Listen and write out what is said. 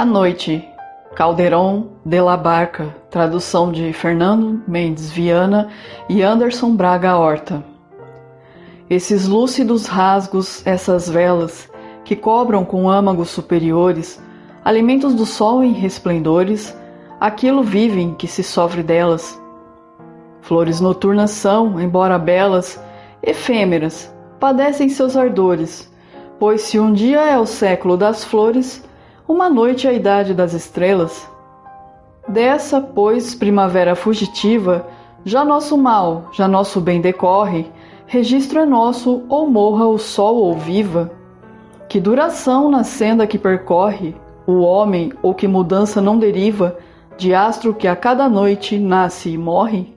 A Noite, Caldeirão de la Barca, tradução de Fernando Mendes Viana e Anderson Braga Horta. Esses lúcidos rasgos, essas velas, que cobram com âmagos superiores, alimentos do sol em resplendores, aquilo vivem que se sofre delas. Flores noturnas são, embora belas, efêmeras, padecem seus ardores, pois se um dia é o século das flores, uma noite a idade das estrelas. Dessa, pois, primavera fugitiva, já nosso mal, já nosso bem decorre, registro é nosso, ou morra o sol ou viva. Que duração na senda que percorre o homem, ou que mudança não deriva de astro que a cada noite nasce e morre?